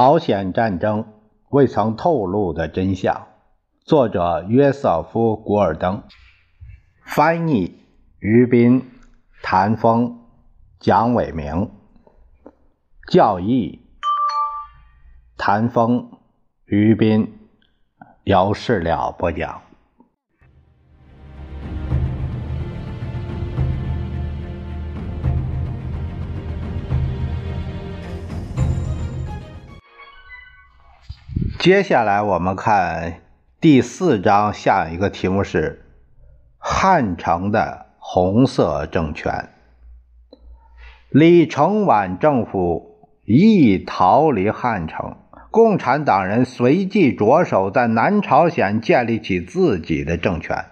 朝鲜战争未曾透露的真相，作者约瑟夫·古尔登，翻译于斌、谭峰、蒋伟明，教义谭峰、于斌，姚世了播讲。接下来我们看第四章，下一个题目是汉城的红色政权。李承晚政府一逃离汉城，共产党人随即着手在南朝鲜建立起自己的政权，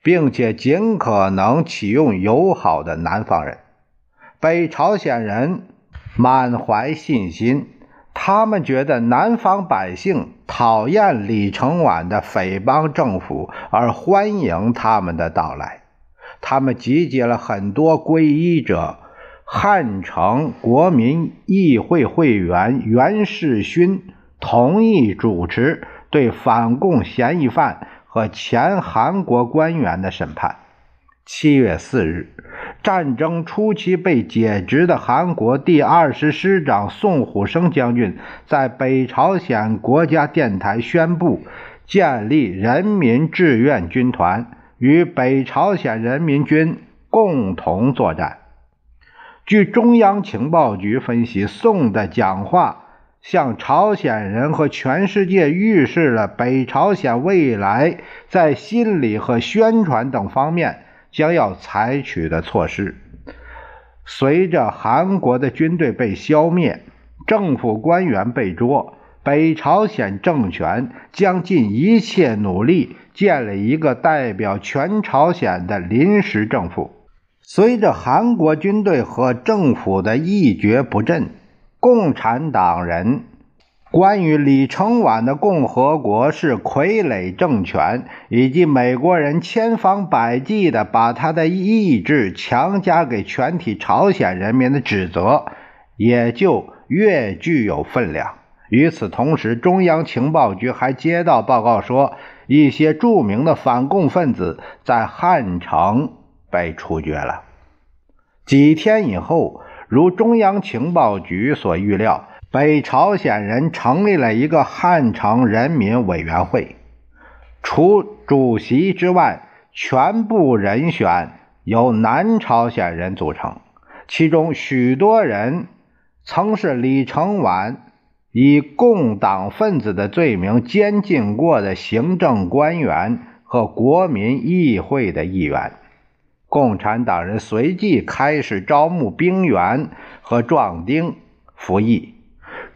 并且尽可能启用友好的南方人。北朝鲜人满怀信心。他们觉得南方百姓讨厌李承晚的匪帮政府，而欢迎他们的到来。他们集结了很多皈依者。汉城国民议会会员袁世勋同意主持对反共嫌疑犯和前韩国官员的审判。七月四日。战争初期被解职的韩国第二十师长宋虎生将军，在北朝鲜国家电台宣布建立人民志愿军团，与北朝鲜人民军共同作战。据中央情报局分析，宋的讲话向朝鲜人和全世界预示了北朝鲜未来在心理和宣传等方面。将要采取的措施。随着韩国的军队被消灭，政府官员被捉，北朝鲜政权将尽一切努力建立一个代表全朝鲜的临时政府。随着韩国军队和政府的一蹶不振，共产党人。关于李承晚的共和国是傀儡政权，以及美国人千方百计地把他的意志强加给全体朝鲜人民的指责，也就越具有分量。与此同时，中央情报局还接到报告说，一些著名的反共分子在汉城被处决了。几天以后，如中央情报局所预料。北朝鲜人成立了一个汉城人民委员会，除主席之外，全部人选由南朝鲜人组成。其中许多人曾是李承晚以共党分子的罪名监禁过的行政官员和国民议会的议员。共产党人随即开始招募兵员和壮丁服役。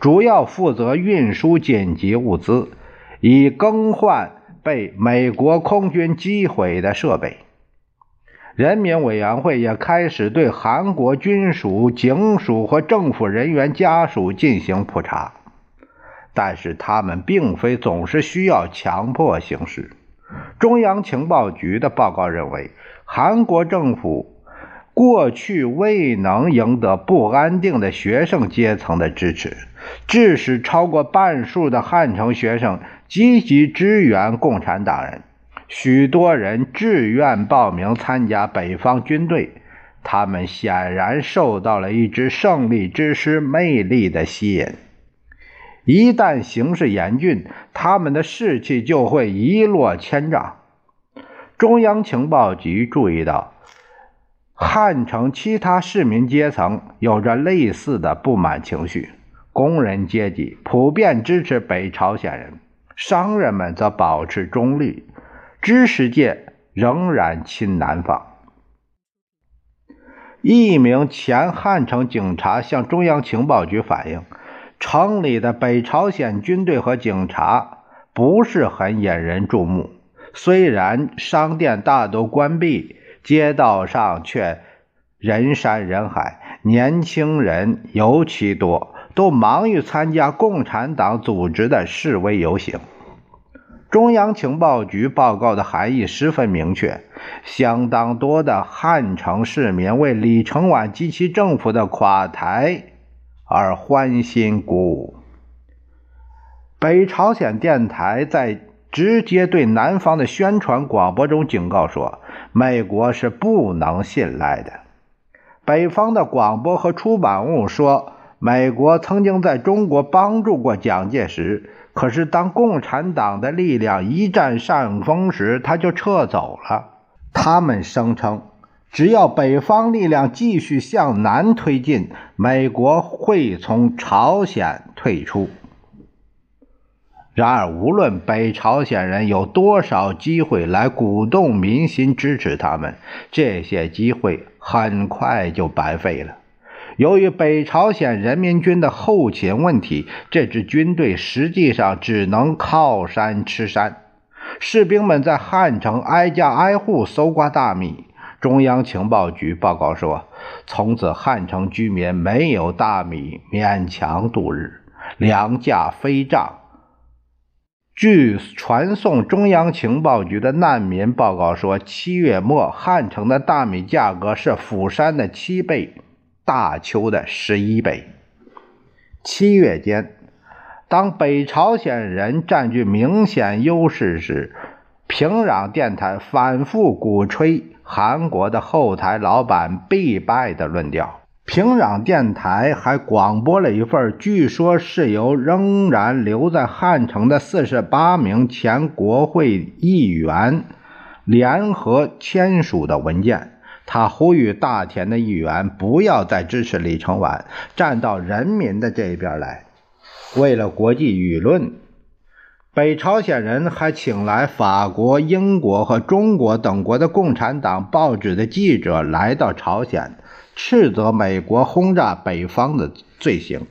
主要负责运输紧急物资，以更换被美国空军击毁的设备。人民委员会也开始对韩国军属、警署和政府人员家属进行普查，但是他们并非总是需要强迫行事。中央情报局的报告认为，韩国政府过去未能赢得不安定的学生阶层的支持。致使超过半数的汉城学生积极支援共产党人，许多人自愿报名参加北方军队。他们显然受到了一支胜利之师魅力的吸引。一旦形势严峻，他们的士气就会一落千丈。中央情报局注意到，汉城其他市民阶层有着类似的不满情绪。工人阶级普遍支持北朝鲜人，商人们则保持中立，知识界仍然亲南方。一名前汉城警察向中央情报局反映，城里的北朝鲜军队和警察不是很引人注目。虽然商店大都关闭，街道上却人山人海，年轻人尤其多。都忙于参加共产党组织的示威游行。中央情报局报告的含义十分明确：相当多的汉城市民为李承晚及其政府的垮台而欢欣鼓舞。北朝鲜电台在直接对南方的宣传广播中警告说：“美国是不能信赖的。”北方的广播和出版物说，美国曾经在中国帮助过蒋介石，可是当共产党的力量一占上风时，他就撤走了。他们声称，只要北方力量继续向南推进，美国会从朝鲜退出。然而，无论北朝鲜人有多少机会来鼓动民心支持他们，这些机会很快就白费了。由于北朝鲜人民军的后勤问题，这支军队实际上只能靠山吃山。士兵们在汉城挨家挨户搜刮大米。中央情报局报告说，从此汉城居民没有大米，勉强度日，粮价飞涨。据传送中央情报局的难民报告说，七月末汉城的大米价格是釜山的七倍，大邱的十一倍。七月间，当北朝鲜人占据明显优势时，平壤电台反复鼓吹韩国的后台老板必败的论调。平壤电台还广播了一份，据说是由仍然留在汉城的四十八名前国会议员联合签署的文件。他呼吁大田的议员不要再支持李承晚，站到人民的这一边来。为了国际舆论，北朝鲜人还请来法国、英国和中国等国的共产党报纸的记者来到朝鲜。斥责美国轰炸北方的罪行。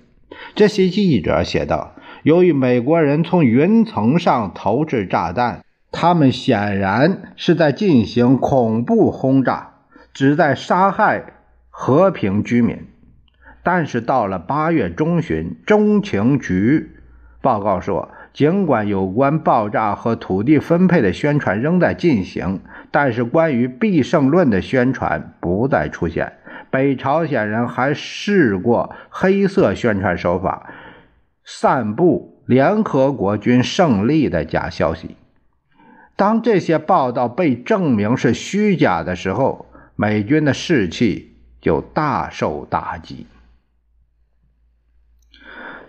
这些记者写道：“由于美国人从云层上投掷炸弹，他们显然是在进行恐怖轰炸，旨在杀害和平居民。但是到了八月中旬，中情局报告说，尽管有关爆炸和土地分配的宣传仍在进行，但是关于必胜论的宣传不再出现。”北朝鲜人还试过黑色宣传手法，散布联合国军胜利的假消息。当这些报道被证明是虚假的时候，美军的士气就大受打击。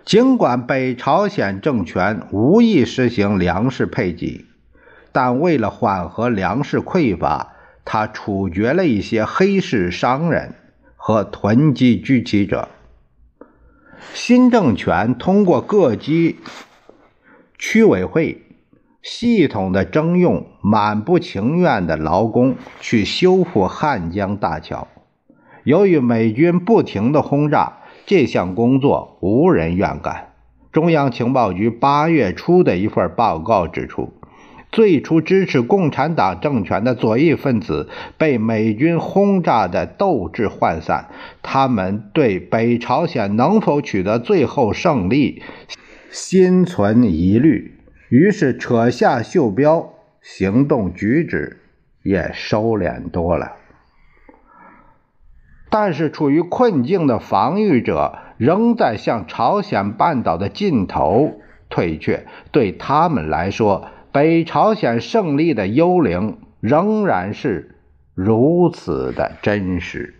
尽管北朝鲜政权无意实行粮食配给，但为了缓和粮食匮乏，他处决了一些黑市商人。和囤积居奇者，新政权通过各级区委会系统的征用满不情愿的劳工去修复汉江大桥。由于美军不停的轰炸，这项工作无人愿干。中央情报局八月初的一份报告指出。最初支持共产党政权的左翼分子被美军轰炸的斗志涣散，他们对北朝鲜能否取得最后胜利心存疑虑，于是扯下袖标，行动举止也收敛多了。但是，处于困境的防御者仍在向朝鲜半岛的尽头退却，对他们来说。北朝鲜胜利的幽灵仍然是如此的真实。